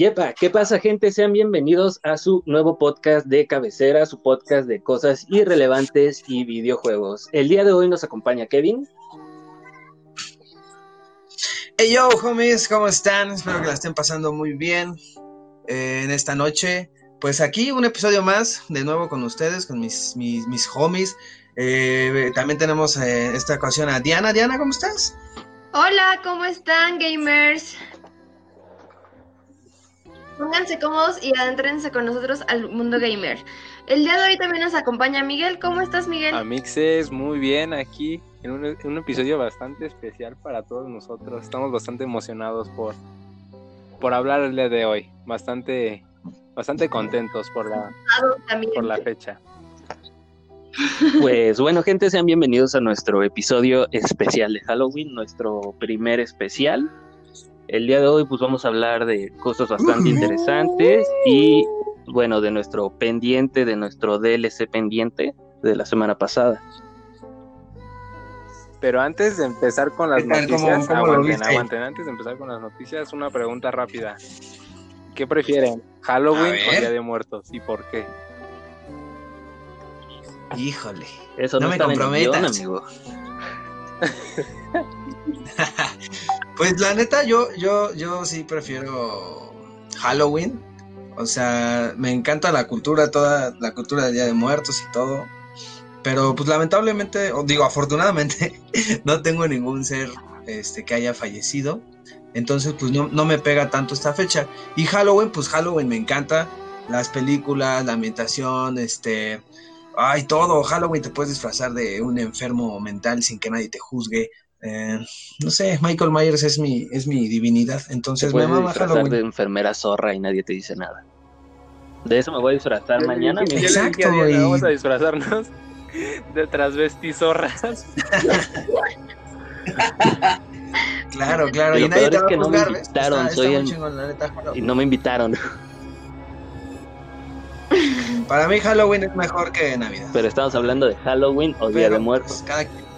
Yepa, ¿qué pasa gente? Sean bienvenidos a su nuevo podcast de cabecera, su podcast de cosas irrelevantes y videojuegos. El día de hoy nos acompaña Kevin. Hey yo, homies, ¿cómo están? Espero que la estén pasando muy bien eh, en esta noche. Pues aquí un episodio más, de nuevo con ustedes, con mis, mis, mis homies. Eh, también tenemos eh, esta ocasión a Diana. Diana, ¿cómo estás? Hola, ¿cómo están, gamers? Pónganse cómodos y adentrense con nosotros al mundo gamer. El día de hoy también nos acompaña Miguel. ¿Cómo estás, Miguel? Amixes, muy bien aquí en un, un episodio bastante especial para todos nosotros. Estamos bastante emocionados por, por hablar el día de hoy. Bastante, bastante contentos por la, por la fecha. Pues bueno, gente, sean bienvenidos a nuestro episodio especial de Halloween, nuestro primer especial. El día de hoy pues vamos a hablar de cosas bastante interesantes y bueno, de nuestro pendiente, de nuestro DLC pendiente de la semana pasada. Pero antes de empezar con las. ¿Cómo- noticias, cómo lo aguanten, aguanten. Antes de empezar con las noticias, una pregunta rápida. ¿Qué prefieren? ¿Halloween o. Día de Muertos? ¿Y por qué? Híjole. Eso No no, me comprometas. amigo. Pues la neta, yo, yo, yo sí prefiero Halloween. O sea, me encanta la cultura, toda la cultura del Día de Muertos y todo. Pero pues lamentablemente, o digo afortunadamente, no tengo ningún ser este, que haya fallecido. Entonces, pues no, no me pega tanto esta fecha. Y Halloween, pues Halloween me encanta. Las películas, la ambientación, este... Ay, todo. Halloween te puedes disfrazar de un enfermo mental sin que nadie te juzgue. Eh, no sé, Michael Myers es mi, es mi divinidad, entonces me mama disfrazar Halloween. de enfermera zorra y nadie te dice nada. De eso me voy a disfrazar mañana. Exacto, Diana, y- Vamos a disfrazarnos de transvestizorras. Claro, claro, Y y lo nadie peor te es va a que no me invitaron, Está- soy está el- muy chingón, la neta, Y no me invitaron, Para mí Halloween es mejor que Navidad. pero estamos hablando de Halloween o Día de Muertos. pues, cada quien-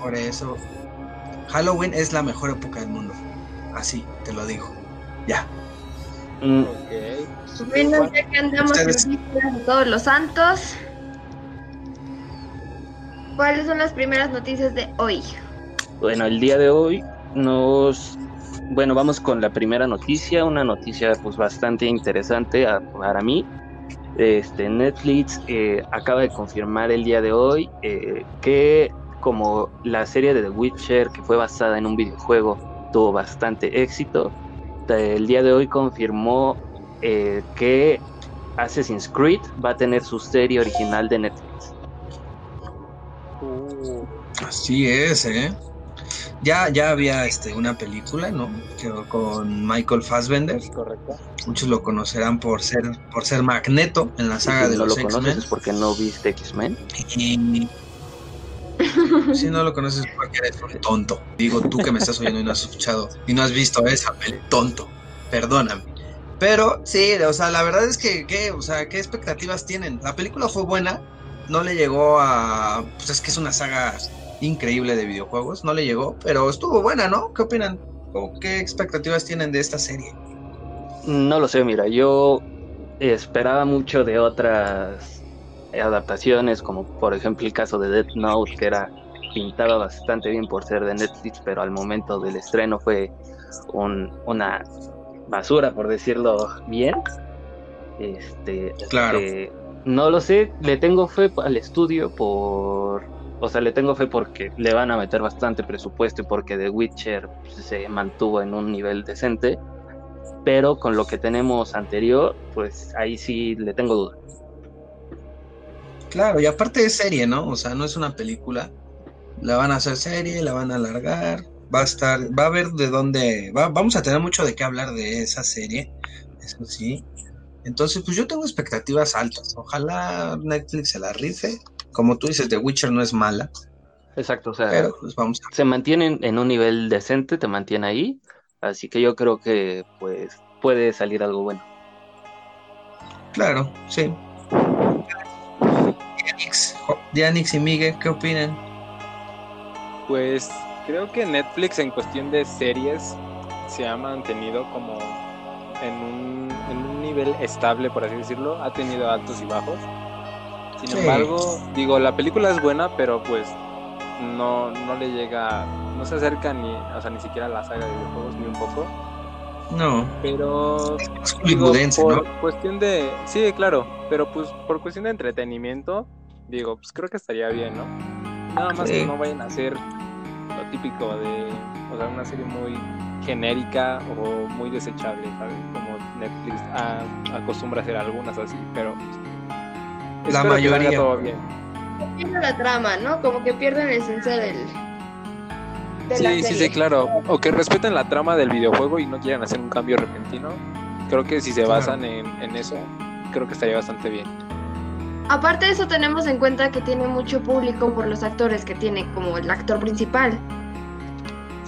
Por eso, Halloween es la mejor época del mundo. Así, te lo digo. Ya. Mm, Ok. Bueno, ya que andamos Ustedes- en de todos los santos. ¿Cuáles son las primeras noticias de hoy? Bueno, el día de hoy nos... Bueno, vamos con la primera noticia, una noticia pues bastante interesante a- para mí. Este, Netflix eh, acaba de confirmar el día de hoy eh, que como la serie de The Witcher, que fue basada en un videojuego, tuvo bastante éxito, el día de hoy confirmó eh, que Assassin's Creed va a tener su serie original de Netflix. Uh, Así es, ¿eh? Ya, ya había este, una película, ¿no? Con Michael Fassbender. es correcto. Muchos lo conocerán por ser, por ser Magneto en la saga si de no los lo conoces X-Men. es porque no viste X-Men. Y si no lo conoces es porque eres un tonto. Digo, tú que me estás oyendo y no has escuchado y no has visto esa peli, tonto. Perdóname. Pero sí, o sea, la verdad es que, ¿qué? O sea, ¿qué expectativas tienen? La película fue buena, no le llegó a... Pues es que es una saga increíble de videojuegos, no le llegó, pero estuvo buena, ¿no? ¿Qué opinan? ¿O qué expectativas tienen de esta serie? No lo sé, mira, yo esperaba mucho de otras adaptaciones, como por ejemplo el caso de Death Note, que era pintaba bastante bien por ser de Netflix, pero al momento del estreno fue un- una basura, por decirlo bien. Este, Claro. que no lo sé, le tengo fe al estudio por, o sea, le tengo fe porque le van a meter bastante presupuesto y porque The Witcher se mantuvo en un nivel decente pero con lo que tenemos anterior, pues ahí sí le tengo duda. Claro, y aparte es serie, ¿no? O sea, no es una película. La van a hacer serie, la van a alargar. Va a estar, va a ver de dónde, va, vamos a tener mucho de qué hablar de esa serie, eso sí. Entonces, pues yo tengo expectativas altas. Ojalá Netflix se la rife. Como tú dices, The Witcher no es mala, Exacto, o sea, pero pues vamos a se mantienen en un nivel decente, te mantiene ahí, así que yo creo que pues puede salir algo bueno. Claro, sí. Dianix y Miguel, ¿qué opinan? Pues creo que Netflix en cuestión de series se ha mantenido como en un, en un nivel estable, por así decirlo. Ha tenido altos y bajos. Sin Sí. embargo, digo, la película es buena, pero pues no, no le llega, no se acerca ni, o sea, ni siquiera a la saga de videojuegos ni un poco. No, Pero es digo, por ¿no? cuestión de, sí, claro, pero pues por cuestión de entretenimiento, digo, pues creo que estaría bien, ¿no? Nada más Sí. que no vayan a hacer lo típico de, o sea, una serie muy genérica o muy desechable, ¿sabes? Como Netflix a- acostumbra a hacer algunas así, pero pues, La que mayoría. todo bien. Pierde la trama, ¿no? Como que pierden la esencia del. De la Sí, sí, sí, claro. O que respeten la trama del videojuego y no quieran hacer un cambio repentino. Creo que si se Claro. basan en, en eso, creo que estaría bastante bien. Aparte de eso, tenemos en cuenta que tiene mucho público por los actores que tiene como el actor principal.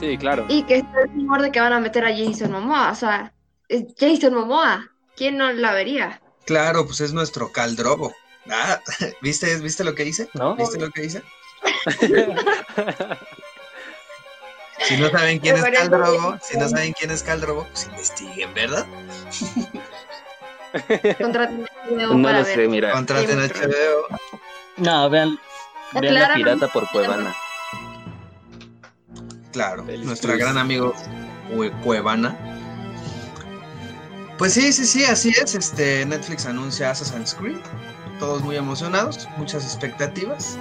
Sí, claro. Y que está el rumor de que van a meter a Jason Momoa. O sea, es Jason Momoa. ¿Quién no la vería? Claro, pues es nuestro caldrobo. Ah, ¿viste, ¿Viste lo que hice? ¿No? ¿Viste lo que hice? Si no saben quién es Me Caldrogo, bien. si no saben quién es Caldrogo, pues investiguen, ¿verdad? Contraten HBO No para lo ver. sé, mira. Contraten Sí, HBO. No, vean, vean la pirata por Cuevana. Claro, Feliz nuestro Cruz. gran amigo Cue- Cuevana. Pues sí, sí, sí, así es. Este Netflix anuncia Assassin's Creed. Todos muy emocionados, muchas expectativas.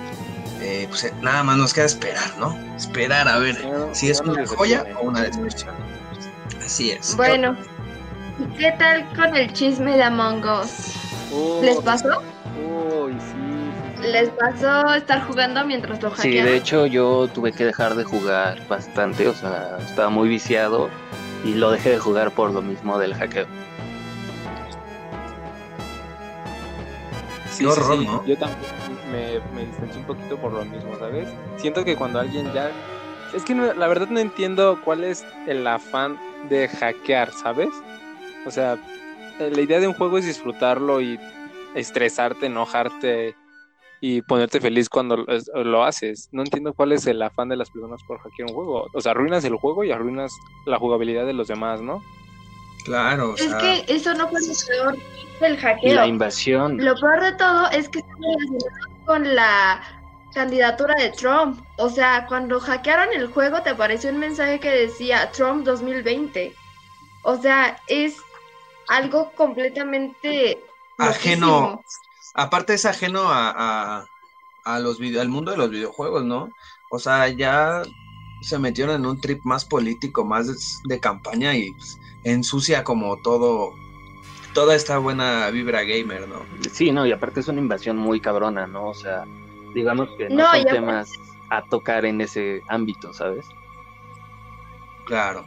Eh, pues eh, nada más nos queda esperar, ¿no? Esperar a ver No, si es no una joya o una decepción. Así es. Bueno, ¿y qué tal con el chisme de Among Us? Oh, ¿Les pasó? Uy, sí. ¿Les pasó estar jugando mientras lo Sí, hackeaban? de hecho yo tuve que dejar de jugar bastante, o sea, estaba muy viciado y lo dejé de jugar por lo mismo del hackeo. Sí, sí, horror, sí. ¿no? Yo también me, me distancié un poquito por lo mismo, ¿sabes? Siento que cuando alguien ya... Es que no- la verdad no entiendo cuál es el afán de hackear, ¿sabes? O sea, eh, la idea de un juego es disfrutarlo y estresarte, enojarte y ponerte feliz cuando lo- es- lo haces. No entiendo cuál es el afán de las personas por hackear un juego. O sea, arruinas el juego y arruinas la jugabilidad de los demás, ¿no? Claro, o Es que eso no fue lo peor del Y hackeo. la invasión, Lo peor de todo es que está relacionado con la candidatura de Trump. O sea, cuando hackearon el juego te apareció un mensaje que decía Trump 2020. O sea, es algo completamente Ajeno. loquísimo. aparte es ajeno a, a, a los video, al mundo de los videojuegos, ¿no? O sea, ya se metieron en un trip más político, más de, de campaña y pues, ensucia como todo, toda esta buena vibra gamer, ¿no? sí, no, y aparte es una invasión muy cabrona, ¿no? O sea, digamos que no, No, son temas a tocar en ese ámbito, ¿sabes? Claro,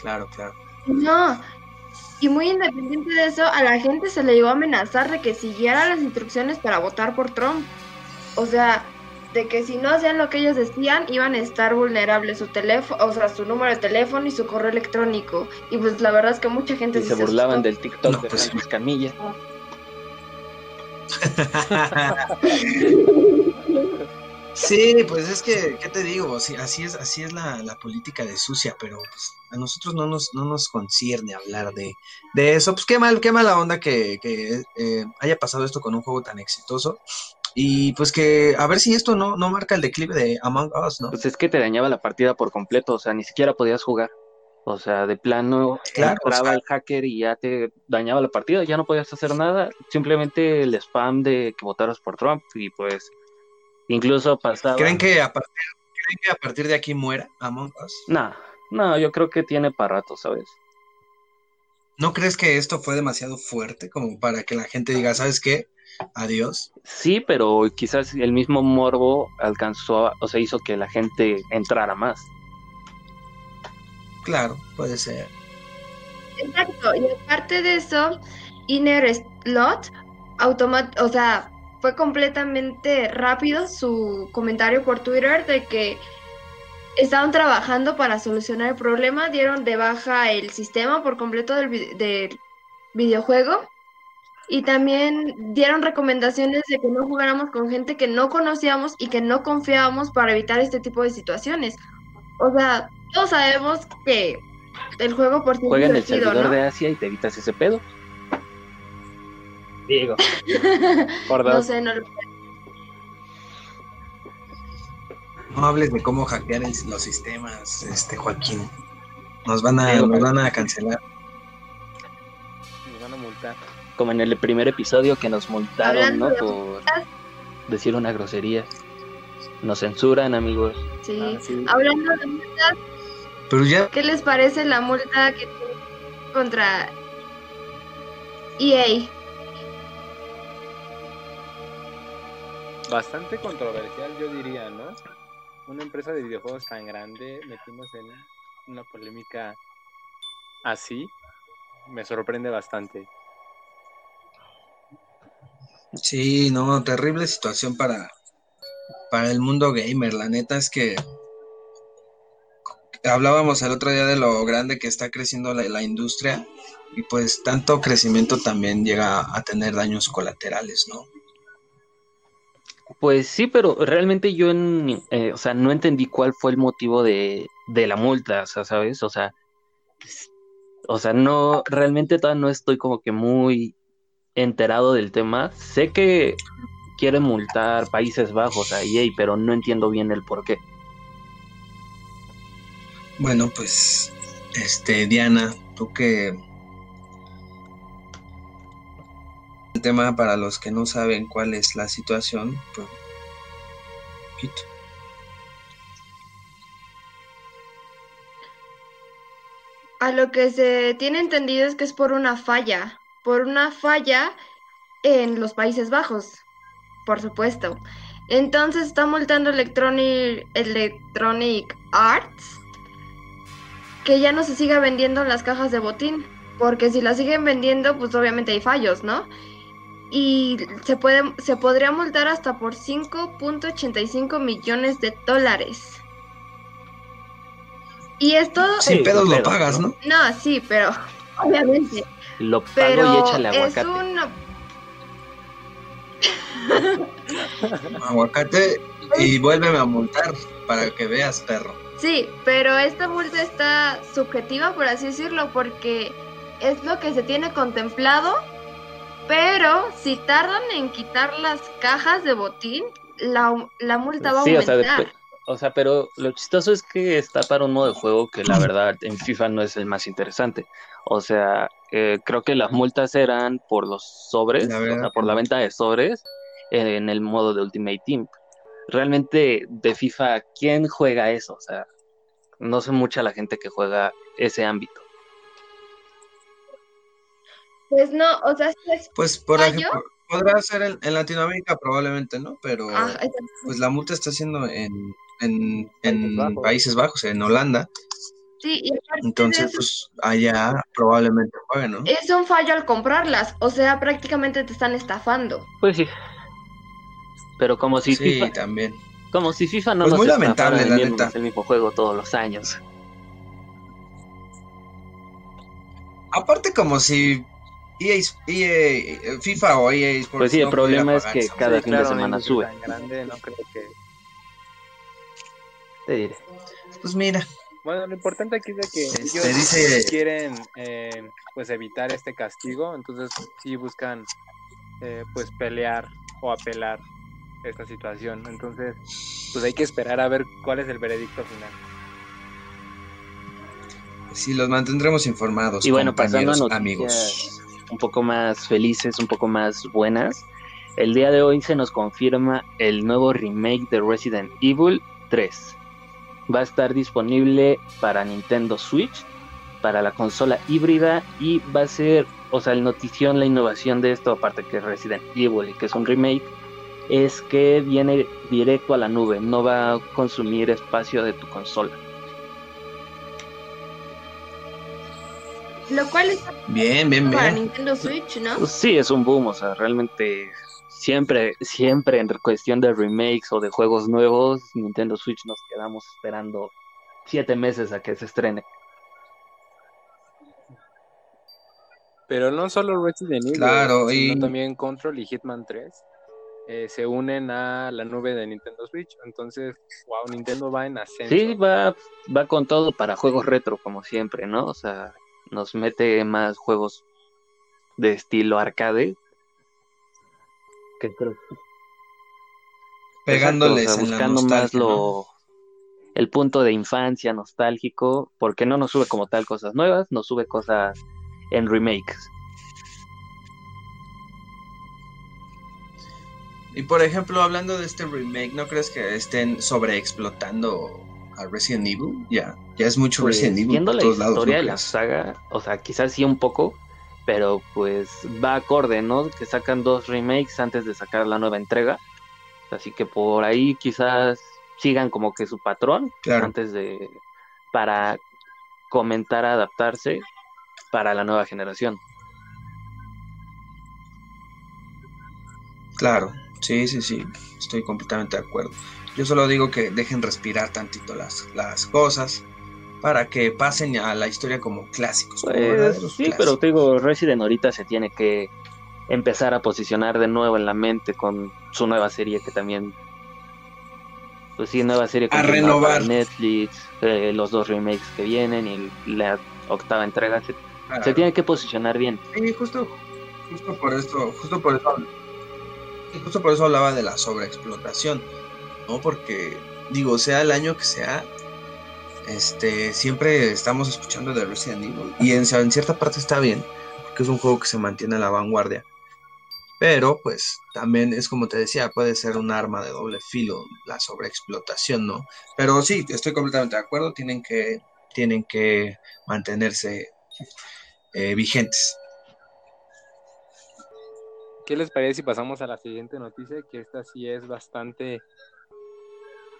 claro, claro. No. Y muy independiente de eso, a la gente se le llegó a amenazar de que siguiera las instrucciones para votar por Trump. O sea, de que si no hacían lo que ellos decían, iban a estar vulnerables su teléfono, o sea, su número de teléfono y su correo electrónico. Y pues la verdad es que mucha gente Y sí se burlaban asustó. del TikTok No, de pues. Francis Camilla. Sí, pues es que, ¿qué te digo? Así, así es, así es la, la política de sucia, pero pues, a nosotros no nos, no nos concierne hablar de, de eso. Pues qué mal, qué mala onda que, que, eh, haya pasado esto con un juego tan exitoso. Y pues que a ver si esto no, no marca el declive de Among Us, ¿no? Pues es que te dañaba la partida por completo, o sea, ni siquiera podías jugar. O sea, de plano Claro, entraba o sea- el hacker y ya te dañaba la partida, ya no podías hacer nada, simplemente el spam de que votaras por Trump y pues incluso pasaba... ¿Creen que a partir, ¿creen que a partir de aquí muera Among Us? No, no, yo creo que tiene para rato, ¿sabes? ¿No crees que esto fue demasiado fuerte como para que la gente diga, ¿sabes qué? Adiós. Sí, pero quizás el mismo morbo alcanzó, a- o sea, hizo que la gente entrara más. Claro, puede ser. Exacto, y aparte de eso, Inner Slot, automat o sea, fue completamente rápido su comentario por Twitter de que estaban trabajando para solucionar el problema, dieron de baja el sistema por completo del, vi- del videojuego y también dieron recomendaciones de que no jugáramos con gente que no conocíamos y que no confiábamos para evitar este tipo de situaciones. O sea, todos sabemos que el juego por sí Juega en el servidor ¿no? de Asia y te evitas ese pedo. Digo, Por No dos. sé, no lo No hables de cómo hackear el- los sistemas, este Joaquín. Nos van a, Digo, nos van a cancelar. Nos van a multar. como en el primer episodio que nos multaron, Hablando ¿no? de Por decir una grosería. Nos censuran, amigos. Sí. Ah, sí. Hablando de multas, Pero ya, ¿qué les parece la multa que contra EA? Bastante controversial, yo diría, ¿no? Una empresa de videojuegos tan grande metiéndose en una polémica así me sorprende bastante. sí, no, terrible situación para, para el mundo gamer. La neta es que hablábamos el otro día de lo grande que está creciendo la, la industria y pues tanto crecimiento también llega a tener daños colaterales, ¿no? Pues sí, pero realmente yo en- eh, o sea, no entendí cuál fue el motivo de, de la multa, o sea, ¿sabes? O sea, o sea, no, realmente todavía no estoy como que muy enterado del tema. Sé que quieren multar Países Bajos a EA, pero no entiendo bien el por qué. Bueno, pues, este, Diana, tú que... El tema para los que no saben cuál es la situación, pues... A lo que se tiene entendido es que es por una falla, por una falla en los Países Bajos, por supuesto. Entonces está multando Electronic, Electronic Arts que ya no se siga vendiendo las cajas de botín, porque si las siguen vendiendo, pues obviamente hay fallos, ¿no? Y se puede, se podría multar hasta por 5.85 millones de dólares. Y esto, Sin Sí, pedos lo pagas, ¿no? ¿no? sí, pero obviamente. Lo pago Pero y échale es aguacate. un Aguacate y vuélveme a multar para que veas, perro. Sí, pero esta multa está subjetiva, por así decirlo, porque es lo que se tiene contemplado, pero si tardan en quitar las cajas de botín, la, la multa va a Sí, o sea, aumentar. o sea, pero lo chistoso es que está para un modo de juego que la verdad en FIFA no es el más interesante. O sea, eh, creo que las multas eran por los sobres, La o sea, por la venta de sobres en el modo de Ultimate Team. Realmente de FIFA, ¿quién juega eso? O sea, no sé mucha la gente que juega ese ámbito. Pues no, o sea, sí es- Pues, por ¿Fallo? ejemplo, podrá ser en, en Latinoamérica probablemente, ¿no? Pero ah, es- pues la multa está siendo en, en, Países en Bajos. Países Bajos, en Holanda. sí, y Entonces, eso, pues allá probablemente jueguen, ¿no? es un fallo al comprarlas, o sea, prácticamente te están estafando. Pues sí. Pero como si Sí, FIFA, también. como si FIFA no Pues nos muy lamentable, la neta. el mismo juego todos los años. Aparte como si EA, EA, FIFA o EA Sports Pues sí, el no problema es que cada fin de semana sube. tan grande, no creo que... Te diré. Pues mira, Bueno, lo importante aquí es de que Este, ellos dice- quieren eh, pues evitar este castigo, entonces sí buscan eh, pues pelear o apelar esta situación. Entonces, pues hay que esperar a ver cuál es el veredicto final. sí, los mantendremos informados, Y bueno, pasando a noticias amigos. Un poco más felices, un poco más buenas. El día de hoy se nos confirma el nuevo remake de Resident Evil 3. Va a estar disponible para Nintendo Switch, para la consola híbrida y va a ser, o sea, el notición, la innovación de esto, aparte que es Resident Evil y que es un remake, es que viene directo a la nube, no va a consumir espacio de tu consola. Lo cual es Bien, bien, para bien. Nintendo Switch, ¿no? Pues sí, es un boom, o sea, realmente siempre, siempre en cuestión de remakes o de juegos nuevos, Nintendo Switch nos quedamos esperando siete meses a que se estrene. Pero no solo Resident Evil, Claro, sino y- también Control y Hitman 3 eh, se unen a la nube de Nintendo Switch. Entonces, wow, Nintendo va en ascenso. Sí, va, va con todo para juegos retro, como siempre, ¿no? O sea, nos mete más juegos de estilo arcade. Que creo Pegándoles Exacto, o sea, en la buscando más lo el punto de infancia nostálgico, porque no nos sube como tal cosas nuevas, nos sube cosas en remakes. Y por ejemplo, hablando de este remake, ¿no crees que estén sobreexplotando a Resident Evil? Ya, ya es mucho Pues, Resident Evil viendo por la todos lados, historia ¿no de la saga, o sea, quizás sí un poco, pero pues va acorde, ¿no? Que sacan dos remakes antes de sacar la nueva entrega. Así que por ahí quizás sigan como que su patrón Claro. antes de para comentar adaptarse para la nueva generación. Claro, sí, sí, sí, estoy completamente de acuerdo. Yo solo digo que dejen respirar tantito las, las cosas para que pasen a la historia como clásicos. Pues, sí, clásicos. pero te digo, Resident ahorita se tiene que empezar a posicionar de nuevo en la mente con su nueva serie que también, pues sí, nueva serie A renovar. Netflix, eh, los dos remakes que vienen y la octava entrega se, Claro. se tiene que posicionar bien. Sí, justo, justo por eso, justo por eso, justo por eso hablaba de la sobreexplotación, ¿no? Porque, digo, sea el año que sea, este, siempre estamos escuchando de Resident Evil, y en, en cierta parte está bien, porque es un juego que se mantiene a la vanguardia, pero, pues, también es como te decía, puede ser un arma de doble filo, la sobreexplotación, ¿no? Pero sí, estoy completamente de acuerdo, tienen que, tienen que mantenerse eh, vigentes. ¿Qué les parece si pasamos a la siguiente noticia? Que esta sí es bastante.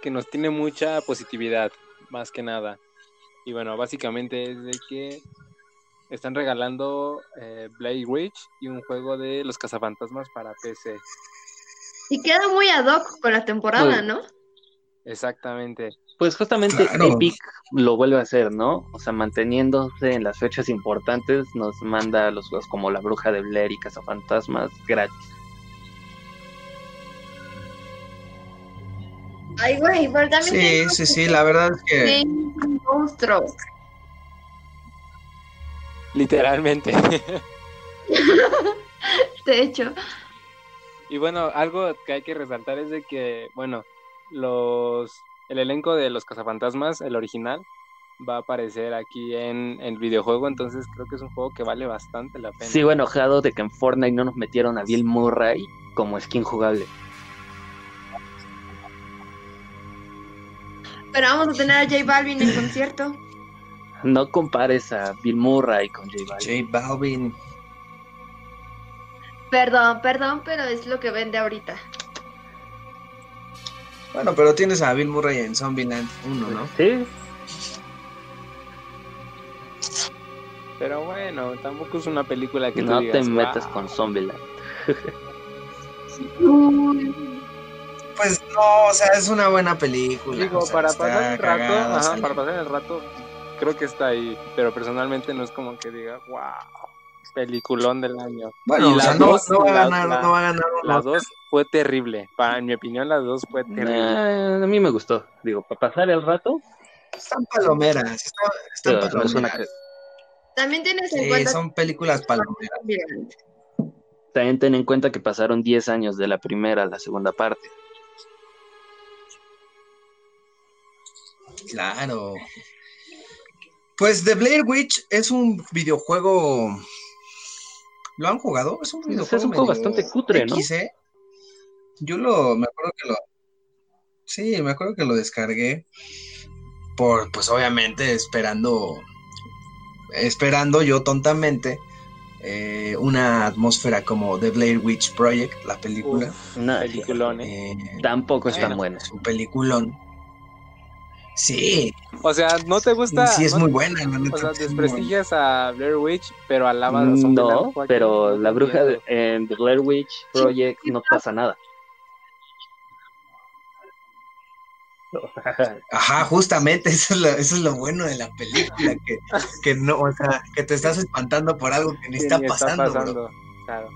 que nos tiene mucha positividad, más que nada. Y bueno, básicamente es de que están regalando eh, Blade Witch y un juego de los cazafantasmas para PC. Y queda muy ad hoc con la temporada, ¿no? Exactamente. Pues justamente Claro. Epic lo vuelve a hacer, ¿no? O sea, manteniéndose en las fechas importantes, nos manda los juegos como La Bruja de Blair y Cazafantasmas gratis. Ay, güey, pero también Sí, sí, sí, la verdad es que que es un monstruo. Literalmente. De hecho, Y bueno, algo que hay que resaltar es de que, bueno, los el elenco de los cazafantasmas, el original, va a aparecer aquí en el videojuego, entonces creo que es un juego que vale bastante la pena. Sigo enojado de que en Fortnite no nos metieron a Bill Murray como skin jugable. pero vamos a tener a J Balvin en concierto. No compares a Bill Murray con J Balvin. J Balvin. Perdón, perdón, pero es lo que vende ahorita. Bueno, pero tienes a Bill Murray en Zombieland 1, ¿no? Sí, Pero bueno, tampoco es una película que tú no te metas "Wow". con Zombieland. Pues no, o sea, es una buena película. Digo, o sea, para pasar el rato, ajá, para pasar el rato, creo que está ahí, pero personalmente no es como que diga, wow, peliculón del año. Bueno, Y o las sea, no, dos, no va a la- ganar, la- no va a ganar un Las Oscar. dos fue terrible, para en mi opinión las dos fue terrible. A mí me gustó. Digo, para pasar el rato, Están palomeras, están, están pero no es una palomeras. También tienes en Sí, cuenta son películas palomeras. También ten en cuenta que pasaron 10 años de la primera a la segunda parte. Claro. Pues The Blair Witch es un videojuego. ¿Lo han jugado? Es un videojuego. es un juego bastante cutre, ¿no? X, ¿eh? Yo lo. Me acuerdo que lo. Sí, me acuerdo que lo descargué. Por, pues obviamente, esperando. Esperando yo tontamente. eh, una atmósfera como The Blair Witch Project, la película. Uf, No, peliculón, ¿eh? Eh, tampoco es tan bueno, buena. Es un peliculón. Sí, O sea, ¿no te gusta? sí es no- muy buena, O sea, desprestigias a Blair Witch, pero alabas a Zombieland. No, Joaquín, pero no la bruja de, en The Blair Witch Project no pasa nada. Ajá, justamente, eso es, lo, eso es lo bueno de la película, que, que no, o sea, que te estás espantando por algo que ni está ni pasando, bro. Claro.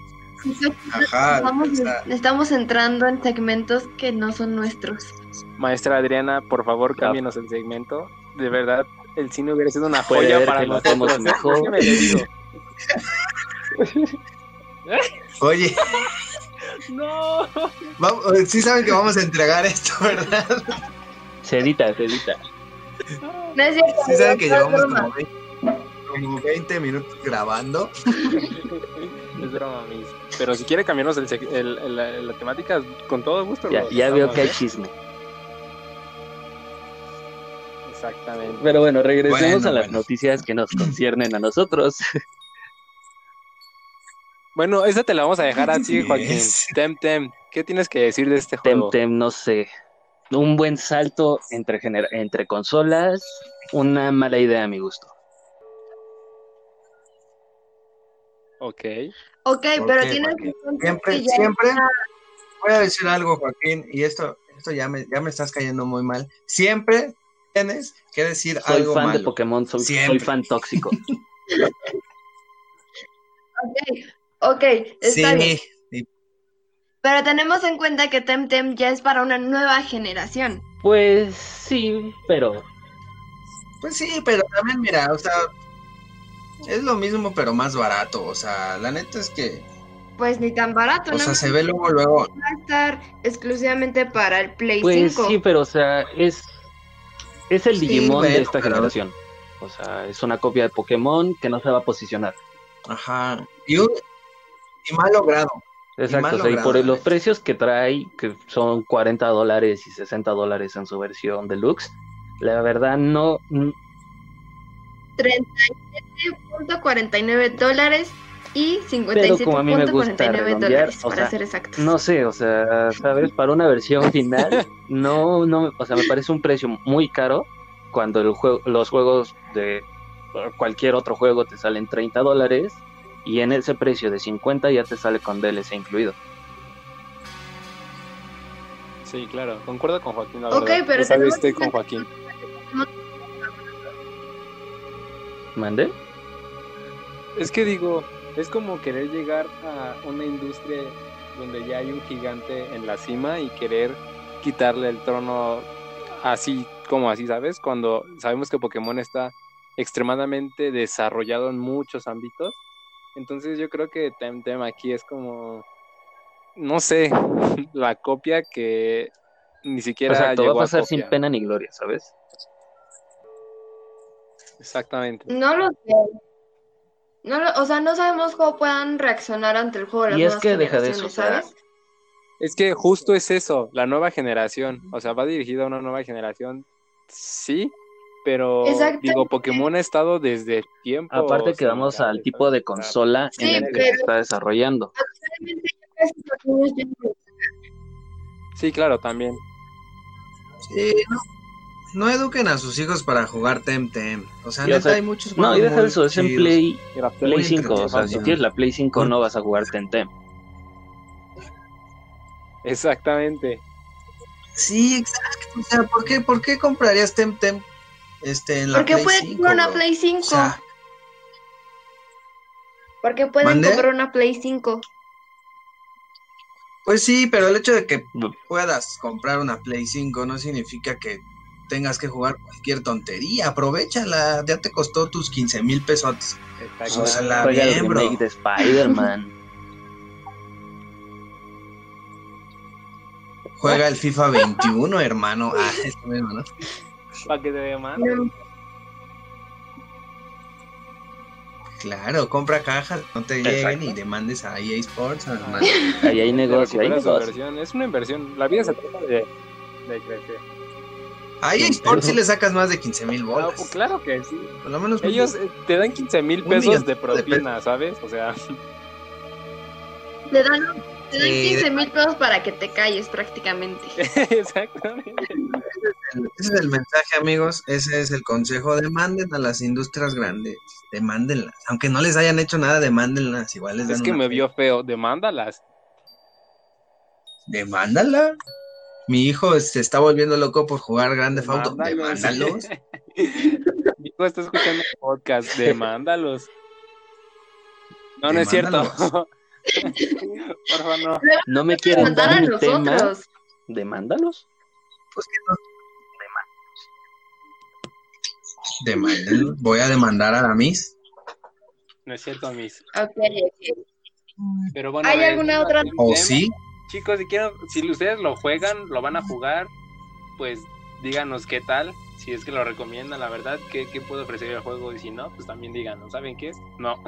Ajá, Estamos, o sea, estamos entrando en segmentos que no son nuestros. Maestra Adriana, por favor, Claro. cámbienos el segmento. De verdad, el cine hubiera sido una joya para que lo nosotros. hacemos mejor. Oye, No. vamos, sí saben que vamos a entregar esto, ¿verdad? Se edita, se edita. No es cierto. Sí saben que llevamos como 20, como 20 minutos grabando. Es broma, mis. Pero si quiere cambiarnos el, seg- el- el- la, la temática, con todo gusto. Ya, ya veo que hay chisme. Exactamente. Pero bueno, regresemos Bueno, a las bueno. noticias que nos conciernen a nosotros. Bueno, esa te la vamos a dejar a ti, Sí Joaquín. es. Tem Tem, ¿qué tienes que decir de este juego? Temtem, no sé. Un buen salto entre, gener- entre consolas, una mala idea a mi gusto. Ok. Ok, ¿Por pero tienes que Siempre, que siempre voy a decir algo, Joaquín, y esto, esto ya me, ya me estás cayendo muy mal. Siempre tienes que decir Soy algo fan de malo. Pokémon, soy, soy fan tóxico. Ok, está Sí, bien. sí, Pero tenemos en cuenta que Temtem ya es para una nueva generación. Pues sí, pero pues sí, pero también mira, o sea, es lo mismo pero más barato, o sea, la neta es que, Pues ni tan barato, o ¿no? sea, se ve luego, luego, Va a estar exclusivamente para el Play pues 5. sí, pero o sea, es es el Sí, Digimon de esta pero- generación. O sea, es una copia de Pokémon que no se va a posicionar. ajá, y, un- y mal logrado. Exacto, mal o sea, y logrado, por los neta. precios que trae, que son 40 dólares y 60 dólares en su versión deluxe, la verdad no, 37.49 dólares y Pero como a mí me gusta 57.49 redondear, dólares, o para sea, ser exactos. no sé, o sea, sabes, para una versión final, no, no, o sea, me parece un precio muy caro cuando el juego, los juegos de cualquier otro juego te salen 30 dólares y en ese precio de 50 ya te sale con DLC incluido. Sí, claro. Concuerdo con Joaquín, la Ok, verdad. pero estoy con que- Joaquín. ¿Mande? Es que digo, es como querer llegar a una industria donde ya hay un gigante en la cima y querer quitarle el trono así como así, ¿sabes? Cuando sabemos que Pokémon está extremadamente desarrollado en muchos ámbitos. Entonces yo creo que Temtem aquí es como, no sé, la copia que ni siquiera Exacto, va llegó a pasar sin pena ni gloria, ¿sabes? Exactamente. No lo sé. No lo- o sea, no sabemos cómo puedan reaccionar ante el juego las Y es que deja de eso, ¿sabes? Es que justo es eso, la nueva generación. O sea, va dirigida a una nueva generación, sí, pero digo, Pokémon ha estado desde tiempo. Aparte que vamos al tipo de consola Sí, en el que se está desarrollando. Sí, claro, también. Sí, no, no eduquen a sus hijos para jugar Temtem. O sea, o neta, sea, hay muchos No, y deja eso, es en. Play, Era Play Muy 5. O sea, si tienes la Play 5 no vas a jugar Temtem. Exactamente. Sí, exacto. O sea, ¿por qué, por qué comprarías Temtem este, en la Porque Play pueden 5? comprar una? Play 5. O sea, Porque pueden comprar una Play 5. pues sí, pero el hecho de que puedas comprar una Play 5 no significa que tengas que jugar cualquier tontería. Aprovechala, ya te costó tus 15 mil pesos. Exacto. O sea, la- Juega el bien, bro. remake de Spider-Man. Juega el FIFA 21, hermano. Ah, es lo mismo, ¿no? Para que te vean Claro, compra cajas, no te lleguen Exacto. y demandes a EA Sports, hermano. Ahí hay negocio, hay. Es una inversión. La vida se trata de, de crecer. A EA Sports sí le sacas más de 15 mil bolas. pues claro que sí. Por lo menos Ellos eh, te dan 15 mil pesos millón de de propina, ¿sabes? O sea, Te dan, te dan Sí, 15 mil pesos para que te calles prácticamente. exactamente. Ese es el mensaje, amigos. Ese es el consejo. Demanden a las industrias grandes. Demándenlas. Aunque no les hayan hecho nada, demándenlas. Igual les dan Es que me fe. vio feo. Demándalas. Demándala. Mi hijo se está volviendo loco por jugar Grande Auto. Demándalos. Demándalos. Mi hijo está escuchando el podcast. Demándalos. No, no es cierto. Demándalos. Porfa, no. No me quieren dar a un tema. nosotros. Demándalos. Pues que no. Demanden- Voy a demandar a la Miss. No es cierto, mis. Ok, ok. Pero bueno, ¿Hay alguna al otra- tema, ¿O sí? Chicos, si quieren, si ustedes lo juegan, lo van a jugar, pues díganos qué tal, si es que lo recomiendan, la verdad, qué, qué puede ofrecer el juego y si no, pues también díganos, ¿saben qué? No,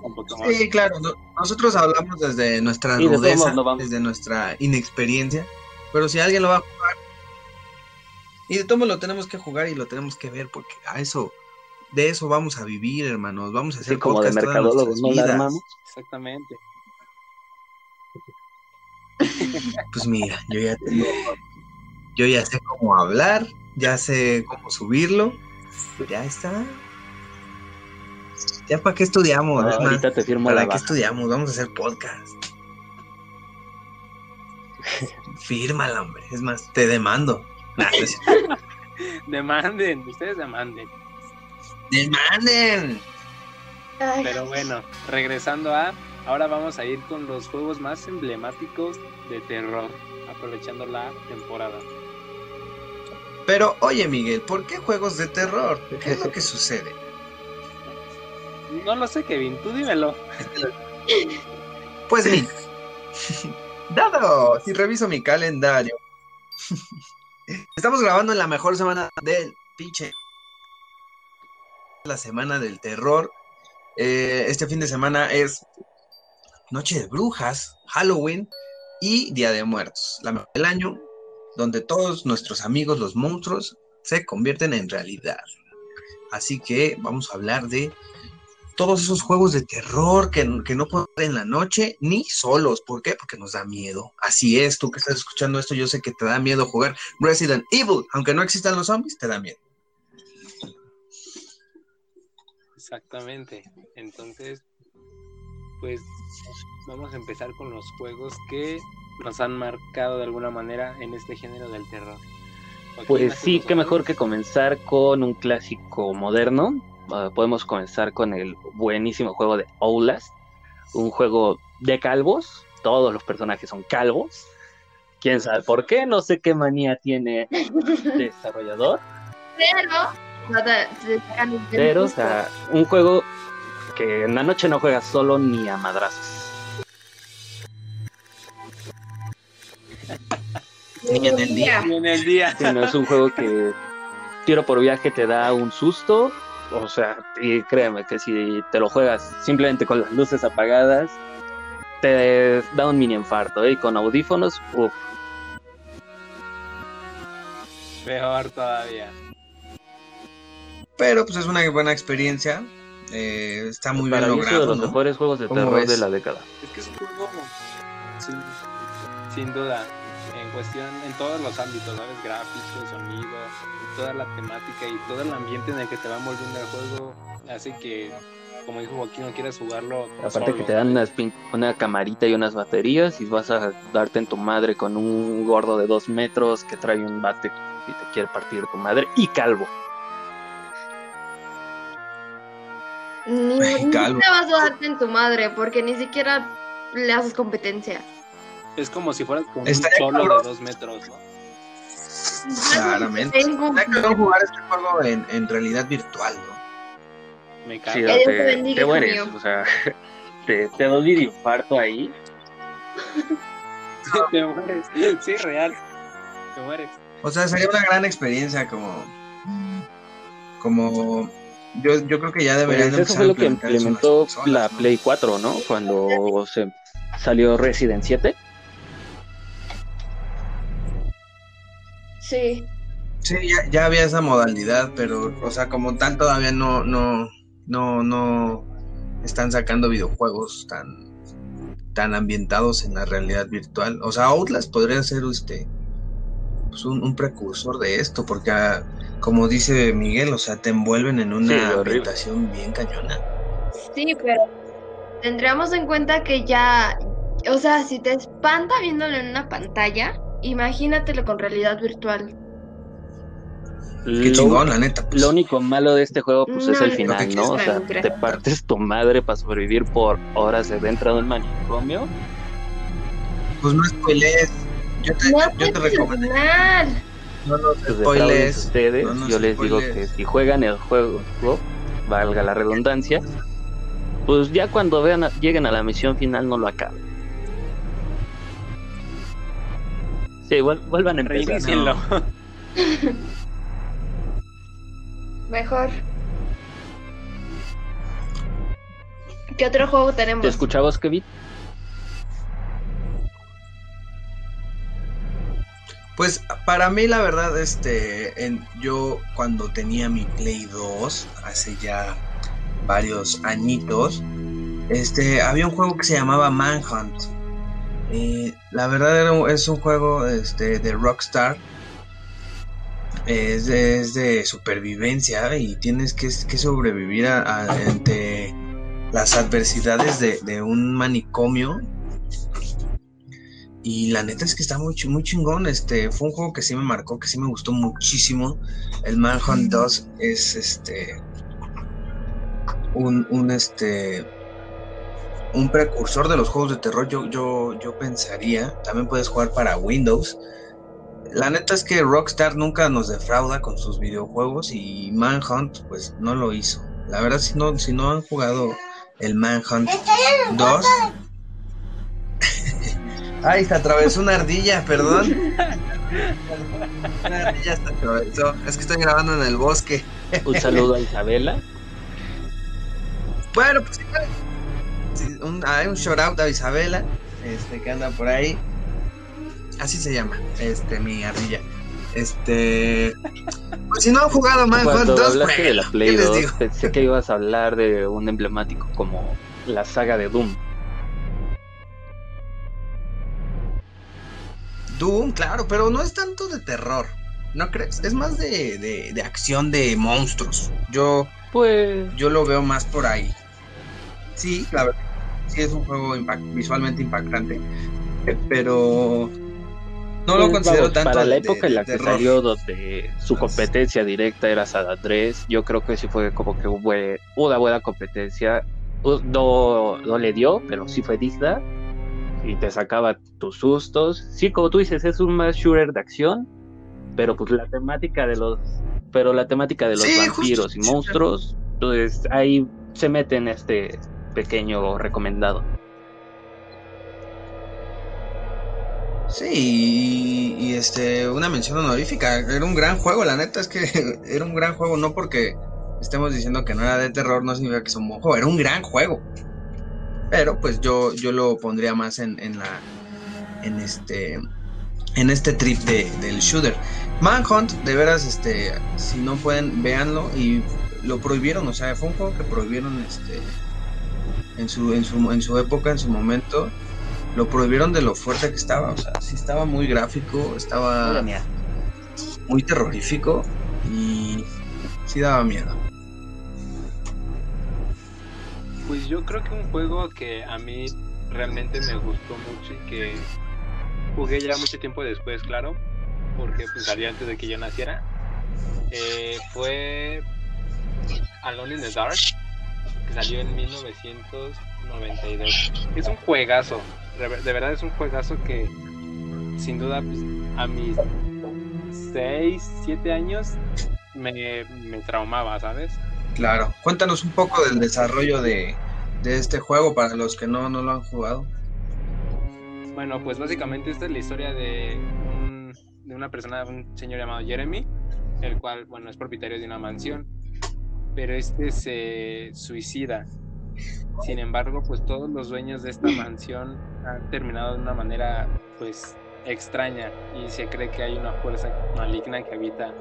con Pokémon. Sí, claro. no- nosotros hablamos desde nuestra de todos rudeza, desde nuestra inexperiencia. Pero si alguien lo va a jugar, y de todo lo tenemos que jugar y lo tenemos que ver, porque a eso, de eso vamos a vivir, hermanos. Vamos a hacer Así como de podcast todas mercadólogos, ¿no la vidas. Exactamente. Pues mira, yo ya tengo, yo ya sé cómo hablar, ya sé cómo subirlo, ya está. Ya para qué estudiamos, es más, Ahorita te firmo la ¿para qué baja. estudiamos? Vamos a hacer podcast. Fírmala, hombre. Es más, te demando. Nah. Demanden, ustedes demanden. ¡Demanden! Pero bueno, regresando a, ahora vamos a ir con los juegos más emblemáticos de terror, aprovechando la temporada. Pero oye, Miguel, ¿por qué juegos de terror? ¿Qué es lo que sucede? No lo sé, Kevin, tú dímelo. Pues mira, dado, si reviso mi calendario, estamos grabando en la mejor semana del pinche. La semana del terror. Eh, este fin de semana es Noche de Brujas, Halloween y Día de Muertos. La del año, donde todos nuestros amigos, los monstruos, se convierten en realidad. Así que vamos a hablar de todos esos juegos de terror que, que no pueden en la noche ni solos. ¿Por qué? Porque nos da miedo. Así es, tú que estás escuchando esto, yo sé que te da miedo jugar Resident Evil. Aunque no existan los zombies, te da miedo. Exactamente. Entonces, pues vamos a empezar con los juegos que nos han marcado de alguna manera en este género del terror. Pues ¿haces sí, qué mejor que comenzar con un clásico moderno. Ah, podemos comenzar con el buenísimo juego de Outlast, un juego de calvos. Todos los personajes son calvos. Quién sabe por qué, no sé qué manía tiene el desarrollador. Pero, Pero, o sea, un juego que en la noche no juegas solo ni a madrazos. Ni en el día. Y en el día. Sí, no es un juego que tiro por viaje te da un susto. O sea, y créeme que si te lo juegas simplemente con las luces apagadas, te da un mini infarto. ¿eh? Y con audífonos, uf, Peor todavía. Pero pues es una buena experiencia. Eh, está muy para bien mí es uno de logrado. los ¿no? mejores juegos de ¿Cómo terror ves? de la década. Es que es un juego sin, sin duda, en cuestión, en todos los ámbitos, ¿sabes? Gráficos, sonido, toda la temática y todo el ambiente en el que te va envolviendo el juego hace que, como dijo Joaquín, no quieras jugarlo. Aparte solo, que te dan unas una camarita y unas baterías y vas a darte en tu madre con un gordo de dos metros que trae un bate y te quiere partir tu madre y calvo. Ni, ni te vas a darte en tu madre, porque ni siquiera le haces competencia. Es como si fueras con un solo de dos metros, ¿no? Claramente. Tengo Está cabrón jugar este juego en, en realidad virtual, ¿no? Me Sí, cago. Dios te te, bendiga, te mueres, mío. o sea, te, te da un infarto ahí. te mueres. Sí, real. Te mueres. O sea, sería una gran experiencia como. Como. Yo, yo creo que ya deberían Pues eso fue lo que implementó la ¿no? Play 4, ¿no? Cuando se salió Resident 7. Sí. Sí, ya, ya había esa modalidad, pero, o sea, como tal todavía no, no, no, no están sacando videojuegos tan, tan ambientados en la realidad virtual. O sea, Outlast podría ser este, pues un, un precursor de esto, porque ah, como dice Miguel, o sea, te envuelven en Sí, una ambientación bien cañona. Sí, pero tendríamos en cuenta que ya, o sea, si te espanta viéndolo en una pantalla, imagínatelo con realidad virtual. Qué chingón, la neta. pues. Lo único malo de este juego pues es el final, ¿no? O sea, te partes tu madre para sobrevivir por horas dentro de un manicomio. Pues no spoilees. Yo te, No yo te te recomiendo. No nos defrauden spoilees. ustedes. no nos Yo les digo que si juegan el juego, valga la redundancia, pues ya cuando vean a- lleguen a la misión final no lo acaben. Sí, vuel- vuelvan a empezar. Reinícienlo. Mejor. ¿Qué otro juego tenemos? ¿Te escuchabas, Kevin? Pues para mí la verdad, este, yo cuando tenía mi Play 2, hace ya varios añitos, este, había un juego que se llamaba Manhunt. Eh, la verdad es un juego este, de Rockstar. Es de, supervivencia y tienes que, sobrevivir a, ante las adversidades de, de un manicomio y la neta es que está muy, chi- muy chingón. Este fue un juego que sí me marcó, que sí me gustó muchísimo. El Manhunt 2 es este un, un este un precursor de los juegos de terror. Yo, yo, yo pensaría. También puedes jugar para Windows. La neta es que Rockstar nunca nos defrauda con sus videojuegos y Manhunt pues no lo hizo. La verdad si no, si no han jugado el Manhunt 2 Ay, se atravesó una ardilla, perdón. Una ardilla se atravesó. Es que estoy grabando en el bosque. Un saludo a Isabela. Bueno, pues. Sí, un, hay un shout out a Isabela, este, que anda por ahí. Así se llama, este, mi ardilla. Este. Pues si no han jugado Manhunt Cuando 2, hablaste de la ¿qué Play les 2, digo? pensé que ibas a hablar de un emblemático como la saga de Doom. Doom, claro, pero no es tanto de terror. ¿No crees? Es más de, de, de acción de monstruos. Yo. Pues Yo lo veo más por ahí. Sí, la verdad, sí es un juego impact- visualmente impactante, eh, pero no lo Pues, considero vamos, tanto Para la de- época en la que terror. salió, donde su competencia directa era Sada 3, yo creo que sí fue como que fue una buena competencia. No, no le dio, pero sí fue digna. Y te sacaba tus sustos. Sí, como tú dices, es un más shooter de acción. Pero pues la temática de los. Pero la temática de los Sí, justo, vampiros y monstruos. Pues ahí se mete en este pequeño recomendado. Sí, y, y, este, una mención honorífica. Era un gran juego, la neta es que era un gran juego, no porque estemos diciendo que no era de terror, no significa que es un juego, era un gran juego. Pero pues yo, yo lo pondría más en, en la. en este. en este trip de, del shooter. Manhunt, de veras, este, si no pueden, véanlo. Y lo prohibieron, o sea, fue un juego que prohibieron este. En su, en su, en su época, en su momento lo prohibieron de lo fuerte que estaba. O sea, sí estaba muy gráfico, estaba muy terrorífico y sí daba miedo. Pues yo creo que un juego que a mí realmente me gustó mucho y que jugué ya mucho tiempo después, claro, porque pues salió antes de que yo naciera, eh, fue Alone in the Dark, que salió en 1992. Es un juegazo, de verdad es un juegazo que sin duda pues, a mis 6, 7 años me, me traumaba, ¿sabes? Claro. Cuéntanos un poco del desarrollo de, de este juego para los que no, no lo han jugado. Bueno, pues básicamente esta es la historia de, un- de una persona, un señor llamado Jeremy, el cual, bueno, es propietario de una mansión, pero este se suicida. Sin embargo, pues todos los dueños de esta mansión han terminado de una manera, pues, extraña y se cree que hay una fuerza maligna que habita,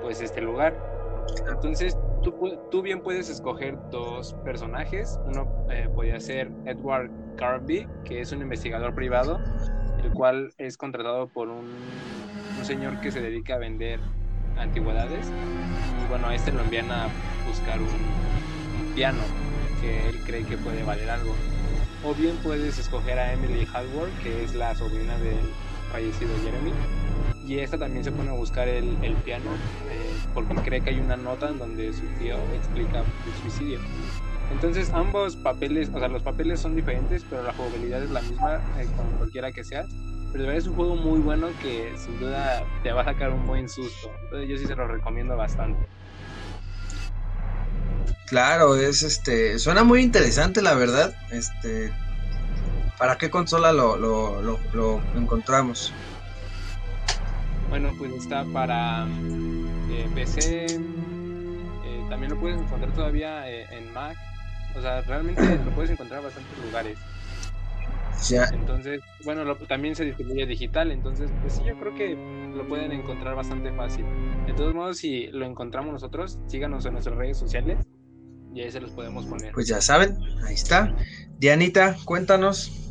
pues, este lugar. Entonces, tú, tú bien puedes escoger dos personajes. Uno eh, podría ser Edward Carby, que es un investigador privado, el cual es contratado por un, un señor que se dedica a vender antigüedades. Y bueno, a este lo envían a buscar un, un piano que él cree que puede valer algo. O bien puedes escoger a Emily Hallward, que es la sobrina del fallecido Jeremy. y esta también se pone a buscar el, el piano eh, porque cree que hay una nota en donde su tío explica el suicidio. Entonces ambos papeles, o sea, los papeles son diferentes, pero la jugabilidad es la misma eh, con cualquiera que sea. Pero de verdad es un juego muy bueno que sin duda te va a sacar un buen susto. Entonces yo sí se lo recomiendo bastante. Claro, es este, suena muy interesante la verdad. Este, ¿para qué consola lo, lo, lo, lo encontramos? Bueno, pues está para eh, PC, eh, también lo puedes encontrar todavía eh, en Mac. O sea, realmente lo puedes encontrar en bastantes lugares. Ya, Entonces, bueno, lo- también se distribuye digital, entonces, pues sí, yo creo que lo pueden encontrar bastante fácil. De todos modos, si lo encontramos nosotros, síganos en nuestras redes sociales y ahí se los podemos poner. pues ya saben, ahí está. Dianita, cuéntanos.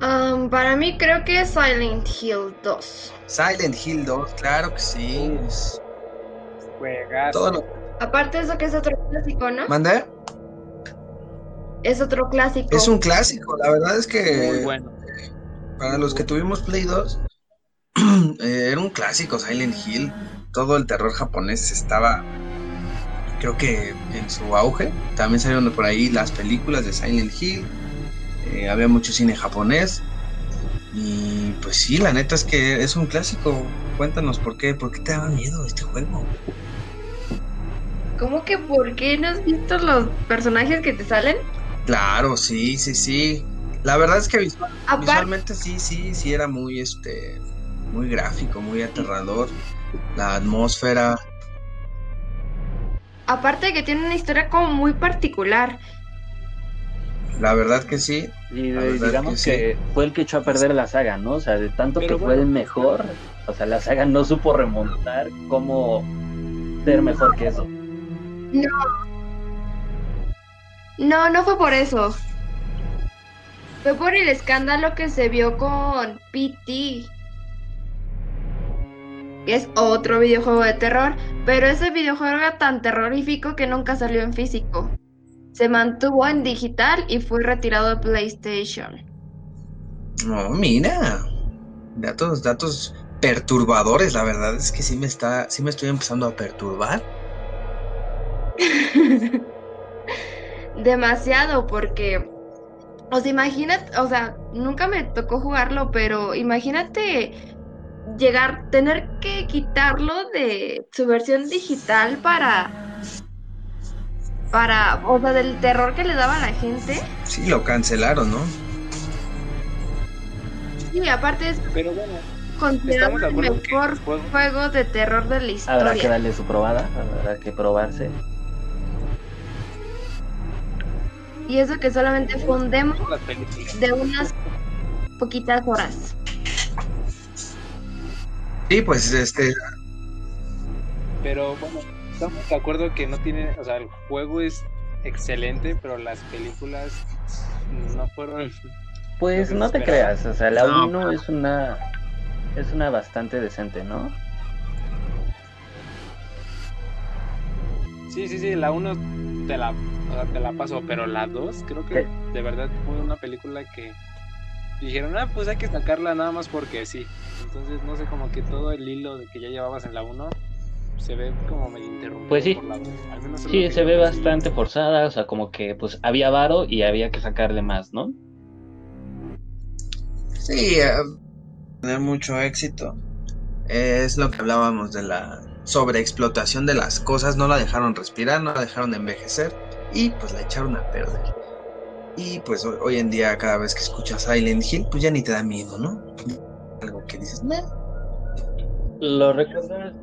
Um, para mí creo que es Silent Hill 2. Silent Hill 2, claro que sí. es-. Todo lo Aparte de eso que es otro clásico, ¿no? ¿Mande? Es otro clásico. Es un clásico, la verdad es Muy que bueno. para los que tuvimos Play 2, eh, era un clásico Silent Hill. Todo el terror japonés estaba, creo que en su auge. También salieron por ahí las películas de Silent Hill. Eh, había mucho cine japonés. Y pues sí, la neta es que es un clásico. Cuéntanos por qué, por qué te daba miedo este juego. ¿Cómo que por qué no has visto los personajes que te salen? Claro, sí, sí, sí. La verdad es que visual- visualmente sí, sí, sí era muy, este, muy gráfico, muy aterrador. La atmósfera, aparte de que tiene una historia como muy particular. La verdad que sí. Y digamos que que, sí. fue el que echó a perder la saga, ¿no? O sea, de tanto Pero que fue bueno. el mejor, o sea, la saga no supo remontar cómo ser mejor que eso. No, no fue por eso. Fue por el escándalo que se vio con PT. Que es otro videojuego de terror, pero ese videojuego era tan terrorífico que nunca salió en físico. Se mantuvo en digital y fue retirado de PlayStation. No, mira. Datos, datos perturbadores, la verdad es que sí me está, sí me estoy empezando a perturbar. Demasiado, porque, o sea, imagínate, o sea, nunca me tocó jugarlo, pero imagínate llegar, tener que quitarlo de su versión digital para, para, o sea, del terror que le daba a la gente. Sí, lo cancelaron, ¿no? Y aparte es Pero bueno, considerado el que mejor juego- juego de terror de la Habrá que historia. darle su probada, habrá que probarse. Y eso que solamente fue un demo de unas poquitas horas. Sí, pues este, Pero bueno, estamos de acuerdo que no tiene, o sea, el juego es excelente, pero las películas no fueron. Pues no te creas, o sea, la No, 1 pero- es una es una bastante decente, ¿no? Sí, sí, sí, la 1 te la, o sea, te la paso, pero la 2 creo que ¿Qué? de verdad fue una película que dijeron, ah, pues hay que sacarla nada más porque sí. Entonces, no sé, como que todo el hilo de que ya llevabas en la 1 se ve como medio interrumpido Pues sí. por la 2. Al menos es lo Sí, se ve bastante forzada, o sea, como que pues había varo y había que sacarle más, ¿no? sí, eh, tener mucho éxito. Es lo que hablábamos de la sobreexplotación de las cosas, no la dejaron respirar, no la dejaron envejecer y pues la echaron a perder. Y pues hoy, hoy en día cada vez que escuchas Silent Hill, pues ya ni te da miedo, ¿no? Algo que dices, "Meh". Lo recuerdas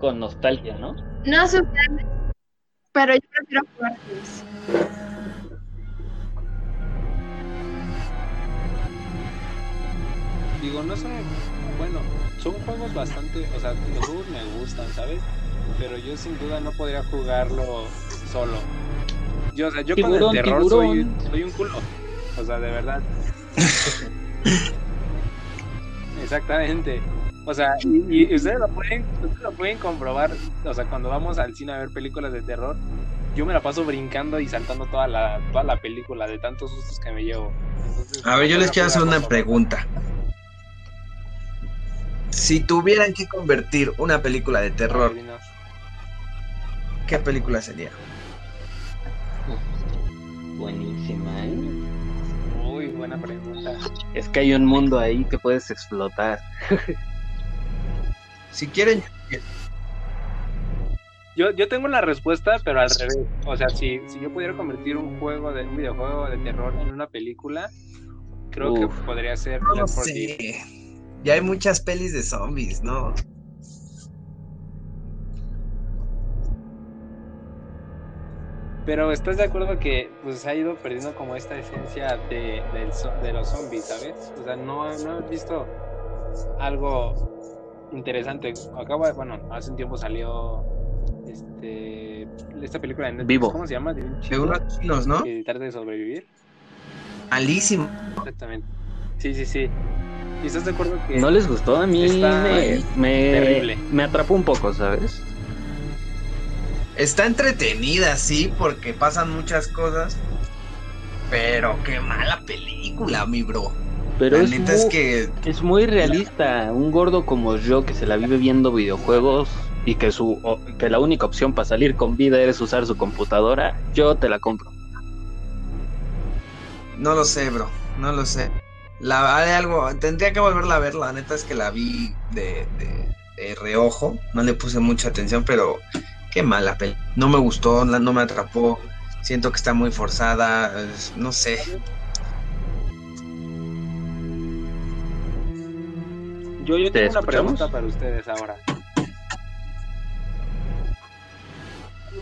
con nostalgia, ¿no? No ustedes, pero yo prefiero jugar Sims. Digo, no son, bueno, son juegos bastante, o sea, los juegos me gustan, ¿sabes? Pero yo sin duda no podría jugarlo solo. Yo, o sea, yo con el terror soy, soy un culo. O sea, de verdad. Exactamente. O sea, y, y ustedes lo pueden, ustedes lo pueden comprobar. O sea, cuando vamos al cine a ver películas de terror, yo me la paso brincando y saltando toda la, toda la película de tantos sustos que me llevo. Entonces, A ver, yo les quiero hacer una pregunta. Si tuvieran que convertir una película de terror. ¿qué película sería? Buenísima, ¿eh? Muy buena pregunta. Es que hay un mundo ahí que puedes explotar. Si quieren, Yo, yo tengo la respuesta, pero al revés. O sea, si, si yo pudiera convertir un juego de un videojuego de terror en una película, creo que podría ser no Left 4 Dead. sé. Ya hay muchas pelis de zombies, ¿no? Pero estás de acuerdo que pues ha ido perdiendo como esta esencia de, del zo- de los zombies, ¿sabes? O sea, no, no has visto algo interesante. Acaba, de- bueno, hace un tiempo salió este esta película de Netflix, Vivo. ¿cómo se llama? De un De chico unos chinos, ¿no? que trata de sobrevivir. Malísimo. Exactamente. Sí, sí, sí. ¿Y estás de acuerdo que ¿No les gustó? A mí Está me, me, terrible. me atrapó un poco, ¿sabes? Está entretenida, sí, porque pasan muchas cosas. Pero qué mala película, mi bro. Pero la es, neta es muy, que es muy realista. Un gordo como yo que se la vive viendo videojuegos y que, su, que la única opción para salir con vida es usar su computadora, yo te la compro. no lo sé, bro. No lo sé. La hay algo, tendría que volverla a ver. La neta es que la vi de, de- de reojo. No le puse mucha atención, pero qué mala peli. No me gustó, no me atrapó. Siento que está muy forzada. es- no sé. Yo, yo ¿Te tengo una escuchamos? pregunta para ustedes ahora?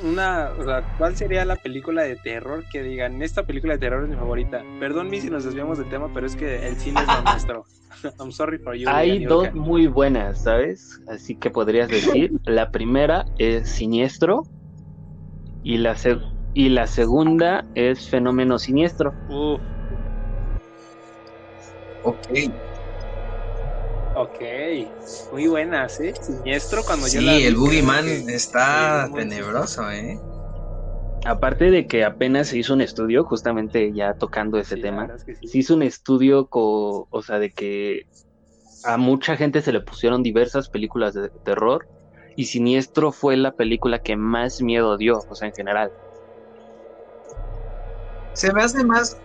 Una, o sea, ¿cuál sería la película de terror que digan, esta película de terror es mi favorita? Perdón, mi si nos desviamos del tema, pero es que el cine es lo nuestro. I'm sorry for you. Hay Daniel dos muy buenas, ¿sabes? Así que podrías decir, la primera es Siniestro y la, se- y la segunda es Fenómeno Siniestro. Uf, Ok. Ok. Muy buenas, ¿eh? Siniestro cuando yo Sí, la vi, el Boogeyman está sí, tenebroso, ¿eh? Aparte de que apenas se hizo un estudio, justamente ya tocando ese Sí, la tema, verdad es que sí. se hizo un estudio, co- o sea, de que a mucha gente se le pusieron diversas películas de terror y Siniestro fue la película que más miedo dio, o sea, en general. Se me hace más.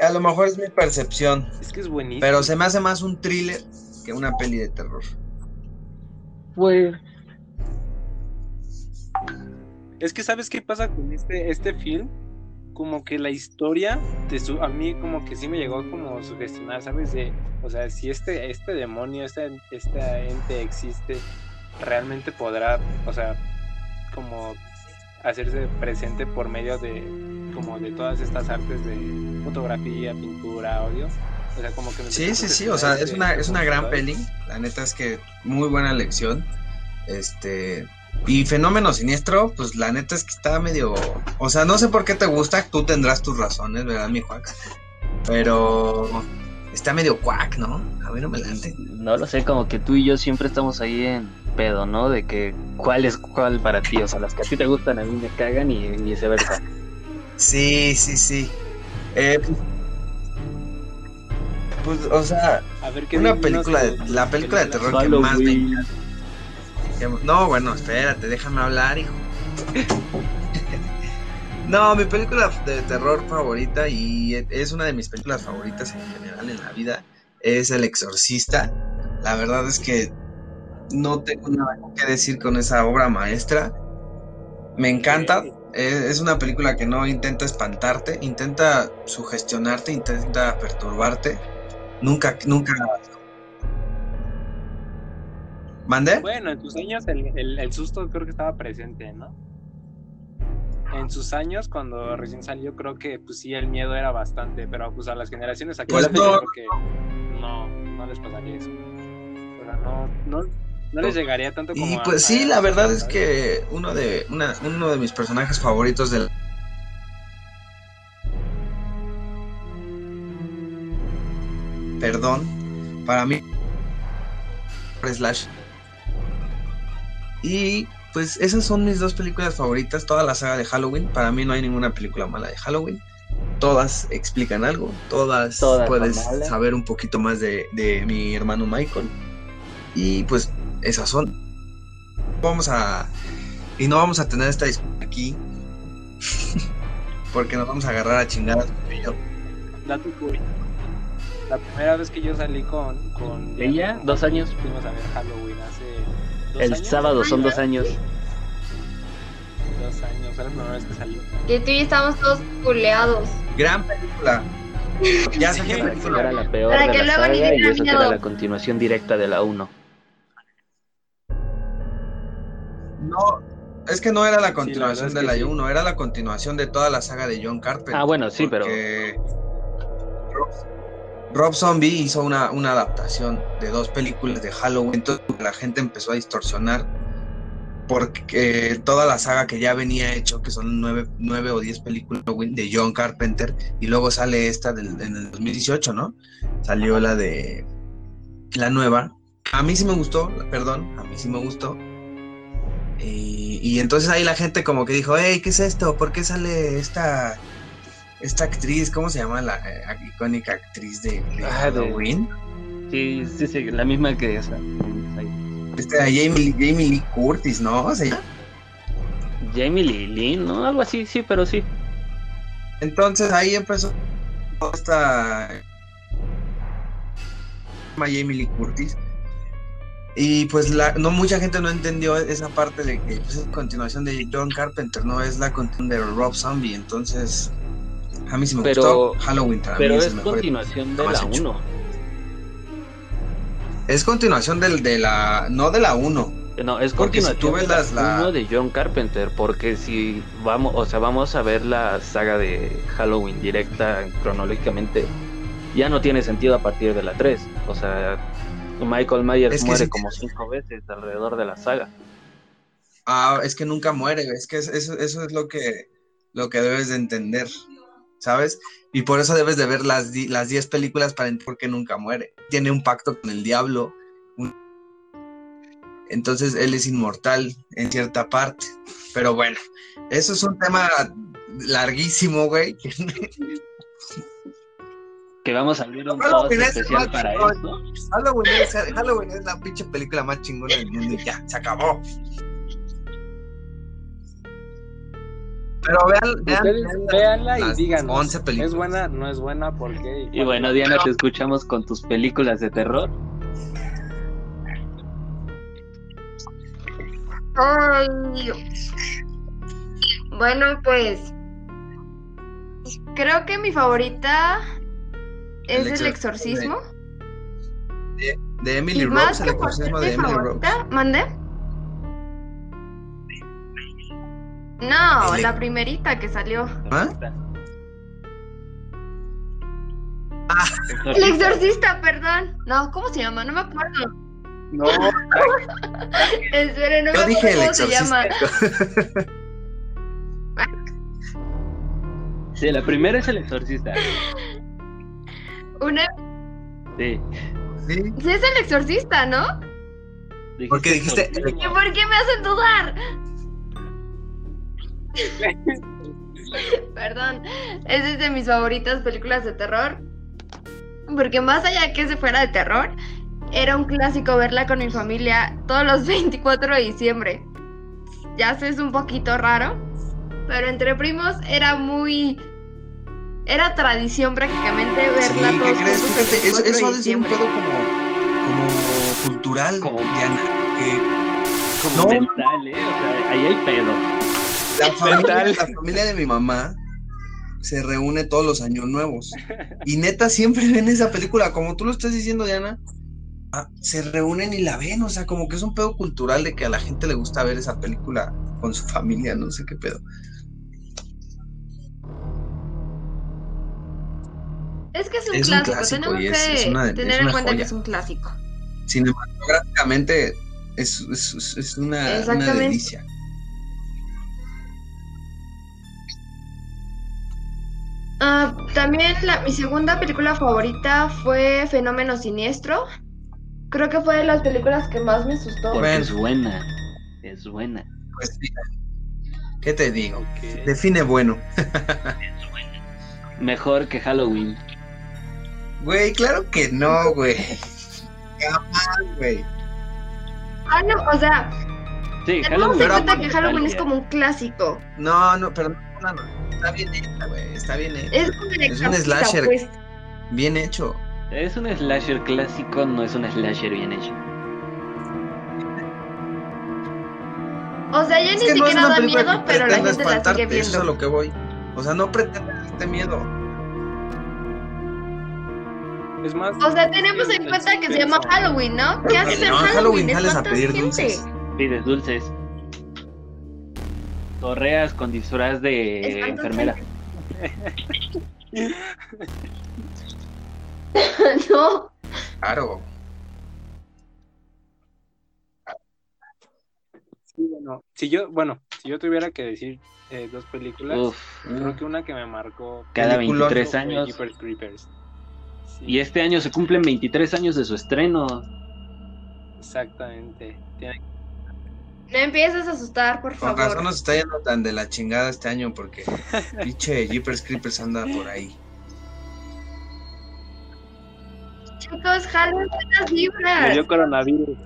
A lo mejor es mi percepción. Es que es buenísimo. Pero se me hace más un thriller que una peli de terror. Pues Es que sabes qué pasa con este, este film, como que la historia te su- a mí como que sí me llegó como a sugestionar, ¿sabes? De, o sea, si este, este demonio, este, este ente existe, realmente podrá, o sea, como hacerse presente por medio de como de todas estas artes de fotografía, pintura, audio. O sea, como que me Sí, sí, sí. O sea, es una, es una gran peli. La neta es que muy buena lección. Este. Y Fenómeno Siniestro, pues la neta es que está medio. O sea, no sé por qué te gusta. Tú tendrás tus razones, ¿verdad, mi Juan? Pero. Está medio cuac, ¿no? A mí no me late. no lo sé, como que tú y yo siempre estamos ahí en pedo, ¿no? De que cuál es cuál para ti, o sea, las que a ti te gustan a mí me cagan y, y viceversa. Sí, sí, sí. Eh, pues, o sea, A ver, ¿qué una película, de- la película de terror que más me No, bueno, espérate, déjame hablar, hijo. no, mi película de terror favorita, y es una de mis películas favoritas en general en la vida, es El Exorcista. La verdad es que no tengo nada que decir con esa obra maestra. Me encanta. Ok. Es, una película que no intenta espantarte, intenta sugestionarte, intenta perturbarte. Nunca, nunca. ¿Mande? Bueno, en tus años el, el- el susto creo que estaba presente, ¿no? En sus años, cuando recién salió, creo que pues sí, el miedo era bastante, pero pues a las generaciones actuales Pues no. creo que no, no les pasaría eso. O sea, no, no, no les llegaría tanto como Y a- pues sí, a- la verdad es que uno de, una, uno de mis personajes favoritos del... Perdón, para mí... Slash. Y pues esas son mis dos películas favoritas, toda la saga de Halloween. Para mí no hay ninguna película mala de Halloween. Todas explican algo, todas, Todas puedes saber un poquito más de, de mi hermano Michael. Y pues esas son. Vamos a. Y no vamos a tener esta discusión aquí. porque nos vamos a agarrar a chingadas. Dato curioso. La primera vez que yo salí con. con ¿Ella? ¿Dos años? Fuimos a ver Halloween hace. ¿dos El años? sábado son dos años. Dos años, fue la primera vez que salió. Que tú y yo estábamos todos culeados. Gran película. Ya sé Sí, qué Era película. la peor Para de que la luego ni saga y tenga eso que era la continuación directa de la 1. No, es que no era la Sí, continuación la de la sí. 1, era la continuación de toda la saga de John Carpenter. Ah, bueno, sí, pero- Rob, Rob Zombie hizo una, una adaptación de dos películas de Halloween, entonces la gente empezó a distorsionar porque toda la saga que ya venía hecho, que son nueve, nueve o diez películas de John Carpenter, y luego sale esta del, en el 2018, ¿no? Salió la de la nueva. A mí sí me gustó, perdón, a mí sí me gustó. Y, y entonces ahí la gente como que dijo, hey, ¿qué es esto? ¿Por qué sale esta, esta actriz? ¿Cómo se llama la eh, icónica actriz de, de Ah, Halloween? Sí, sí, sí, la misma que esa. Esta Jamie, Jamie Lee Curtis, ¿no? Llama. Jamie Lee Lynn, ¿no? Algo así, sí, pero sí. Entonces ahí empezó esta Jamie Lee Curtis. Y pues la, no mucha gente no entendió esa parte de que pues, es continuación de John Carpenter, no es la continuación de Rob Zombie. Entonces, a mí sí me Pero- gustó. Halloween para Pero es continuación de la hecho. 1. Es continuación del, de la, no de la 1. No, es si continuación tú ves de la las- la- 1 de John Carpenter, porque si vamos, o sea, vamos a ver la saga de Halloween directa cronológicamente, ya no tiene sentido a partir de la 3. O sea, Michael Myers Es que muere sí como cinco veces alrededor de la saga. Ah, es que nunca muere, es que es- eso, eso es lo que, lo que debes de entender, ¿sabes? Y por eso debes de ver las di- las 10 películas para entender por qué nunca muere. Tiene un pacto con el diablo. un- Entonces él es inmortal en cierta parte. Pero bueno, eso es un tema larguísimo, güey. Que vamos a abrir un post es especial más para chingón. esto. Halloween es, Halloween es la pinche película más chingona del mundo y ya, se acabó. Pero vean, vean, Ustedes vean véanla y díganos. 11 películas. ¿Es buena? ¿No es buena? ¿Por qué? Y bueno, Diana, te escuchamos con tus películas de terror. Ay. Bueno, pues. Creo que mi favorita es El El, exorcismo de Emily Y más Rose, el que por ser exorcismo mi de Emily Rose. favorita, ¿mande? No, El- la primerita que salió. ¿Ah? El exorcista, perdón. No, ¿cómo se llama? No me acuerdo. No, Esperen, no me Yo acuerdo dije el cómo se llama. exorcista. Sí, la primera es El Exorcista. Una... Sí. Sí, Sí es el exorcista, ¿no? ¿Por qué dijiste ¿Y exorcismo. por qué me hacen dudar? Perdón, esa es de mis favoritas películas de terror. Porque más allá que se fuera de terror, era un clásico verla con mi familia todos los 24 de diciembre. Ya sé, es un poquito raro, pero entre primos era muy... Era tradición prácticamente verla Sí, ¿qué todos crees? juntos el Fíjate, eso, 24 de eso ha de ser un pedo como, como cultural, Como- Diana. Que Como No. mental, ¿eh? O sea, ahí hay pedo. la familia, Mental. la familia de mi mamá se reúne todos los años nuevos. Y neta, siempre ven esa película, como tú lo estás diciendo, Diana. ah, se reúnen y la ven, o sea, como que es un pedo cultural de que a la gente le gusta ver esa película con su familia, no sé qué pedo. Es que es un Es un clásico, clásico tenemos es- que es una- tener es en cuenta joya. que es un clásico. Cinematográficamente es, es, es- es una, una delicia. Ah, también la- mi segunda película favorita fue Fenómeno Siniestro. Creo que fue de las películas que más me asustó. Porque es buena. Es buena. Pues mira, ¿qué te digo? Ok. Define bueno. Mejor que Halloween. Güey, claro que no, güey. Jamás, güey. Halo- o sea, Sí, tenemos en pero- cuenta que Halloween es como un clásico. No, no, pero no, no, no, está bien hecha, güey, está bien hecha. Es Es un slasher. pues. Bien hecho. Es un slasher clásico, no es un slasher bien hecho. O sea, ya Es ni no siquiera da miedo, pero la gente la sigue espantarte, eso es a viendo. lo que voy. O sea, no pretende darte miedo. Es más. O sea, tenemos en cuenta que se llama. Halloween, ¿no? ¿Qué haces en No, en Halloween? Halloween sales a ¿Espantas pedir gente? dulces. Pides dulces. Torreas con disfraz de enfermera. no. Claro. Sí, bueno, si yo, bueno, si yo tuviera que decir eh, dos películas, Uf, creo que una que me marcó cada Peliculón. 23 fue años. Jeepers Creepers. Sí, Y este año se cumplen 23 años de su estreno. Exactamente. Tiene- No empieces a asustar, por Con favor. razón nos está yendo tan de la chingada este año porque pinche Jeepers Creepers anda por ahí. Chicos, Halloween buenas Le vibras. dio coronavirus.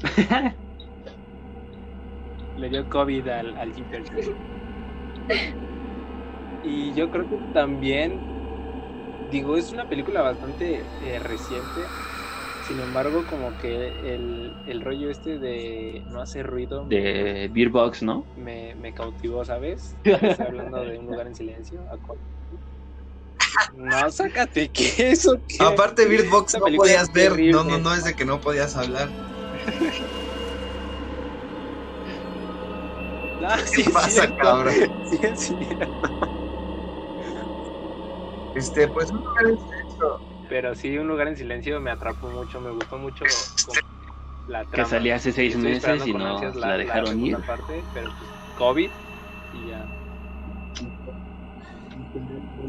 Le dio COVID al, al Jeepers. Y yo creo que también, digo, es una película bastante eh, reciente. Sin embargo, como que el, el rollo este de no hacer ruido me- De Beer Box, ¿no? me, me cautivó, ¿sabes? Estoy hablando de un lugar en silencio. ¿a cuál? No, sácate, ¿qué eso? ¿Qué? Aparte Bird Box Esta no podías ver, terrible. no, no, no es de que no podías hablar. Ah, sí, ¿Qué es pasa, cierto. cabrón? Sí, es cierto. Este, pues un lugar en silencio. Pero sí, un lugar en silencio me atrapó mucho, me gustó mucho la Que trama. salía hace seis Estoy meses y no la dejaron ir. segunda parte, pero pues COVID y ya.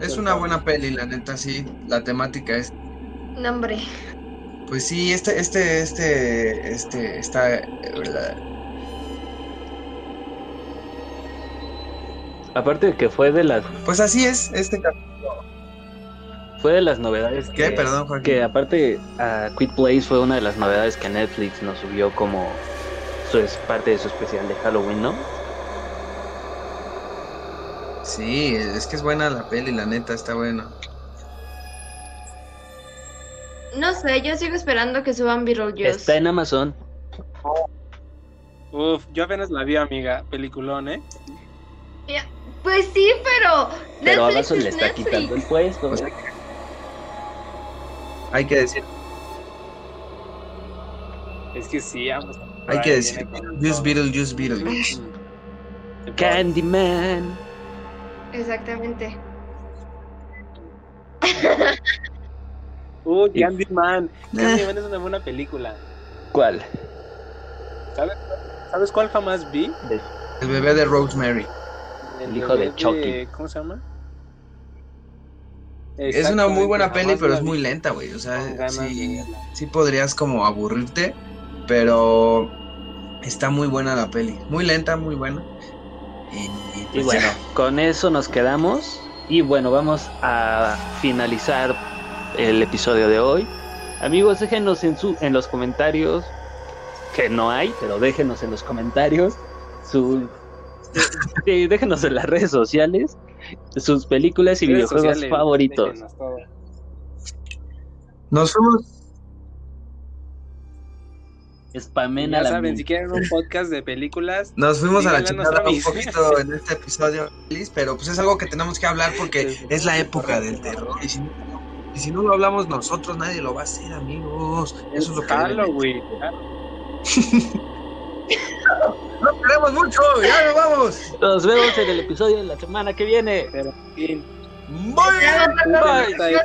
Es una buena peli, la neta, sí. La temática es. No, hombre. Pues sí, este, este, este, este, está. eh, ¿verdad? Aparte de que fue de las Pues así es, este cap- fue de las novedades ¿Qué? que, Perdón, Joaquín. que aparte a Quit Place fue una de las novedades que Netflix nos subió como su es parte de su especial de Halloween, ¿no? Sí, es que es buena la peli, la neta, está buena. No sé, yo sigo esperando que suban Beetlejuice. Está en Amazon. Uf, yo apenas la vi, amiga, peliculón, ¿eh? Pues sí, pero. Pero Netflix Amazon es le está Netflix. quitando el puesto. Sea, Hay que decir, Es que sí, Amazon hay que decir. Beetlejuice, Beetlejuice. Mm. Candyman. Exactamente. Uy, Y- Candyman. Candyman es una buena película. ¿Cuál? ¿Sabes, ¿Sabes cuál jamás vi? De- El bebé de Rosemary. El hijo de Chucky. ¿Cómo se llama? Es una muy buena peli, pero es muy lenta, güey. O sea, sí, sí podrías como aburrirte, pero está muy buena la peli. Muy lenta, muy buena. Y, y Y pues bueno, ya. con eso nos quedamos. Y bueno, vamos a finalizar el episodio de hoy. Amigos, déjenos en, su, en los comentarios, que no hay, pero déjenos en los comentarios, su, sí, déjenos en las redes sociales sus películas y Redes videojuegos sociales, favoritos. Nos fuimos. Spamen Ya a la saben, si quieren un podcast de películas, Nos fuimos a la chingada un poquito en este episodio, pero pues es algo que tenemos que hablar porque es la época del terror. Y si, no, y si no lo hablamos nosotros, nadie lo va a hacer, amigos. Eso es lo que Halloween. ¡Nos queremos mucho! ¡Ya nos vamos! Nos vemos en el episodio de la semana que viene. Pero, en fin, ¡Bye! Ya, Bye.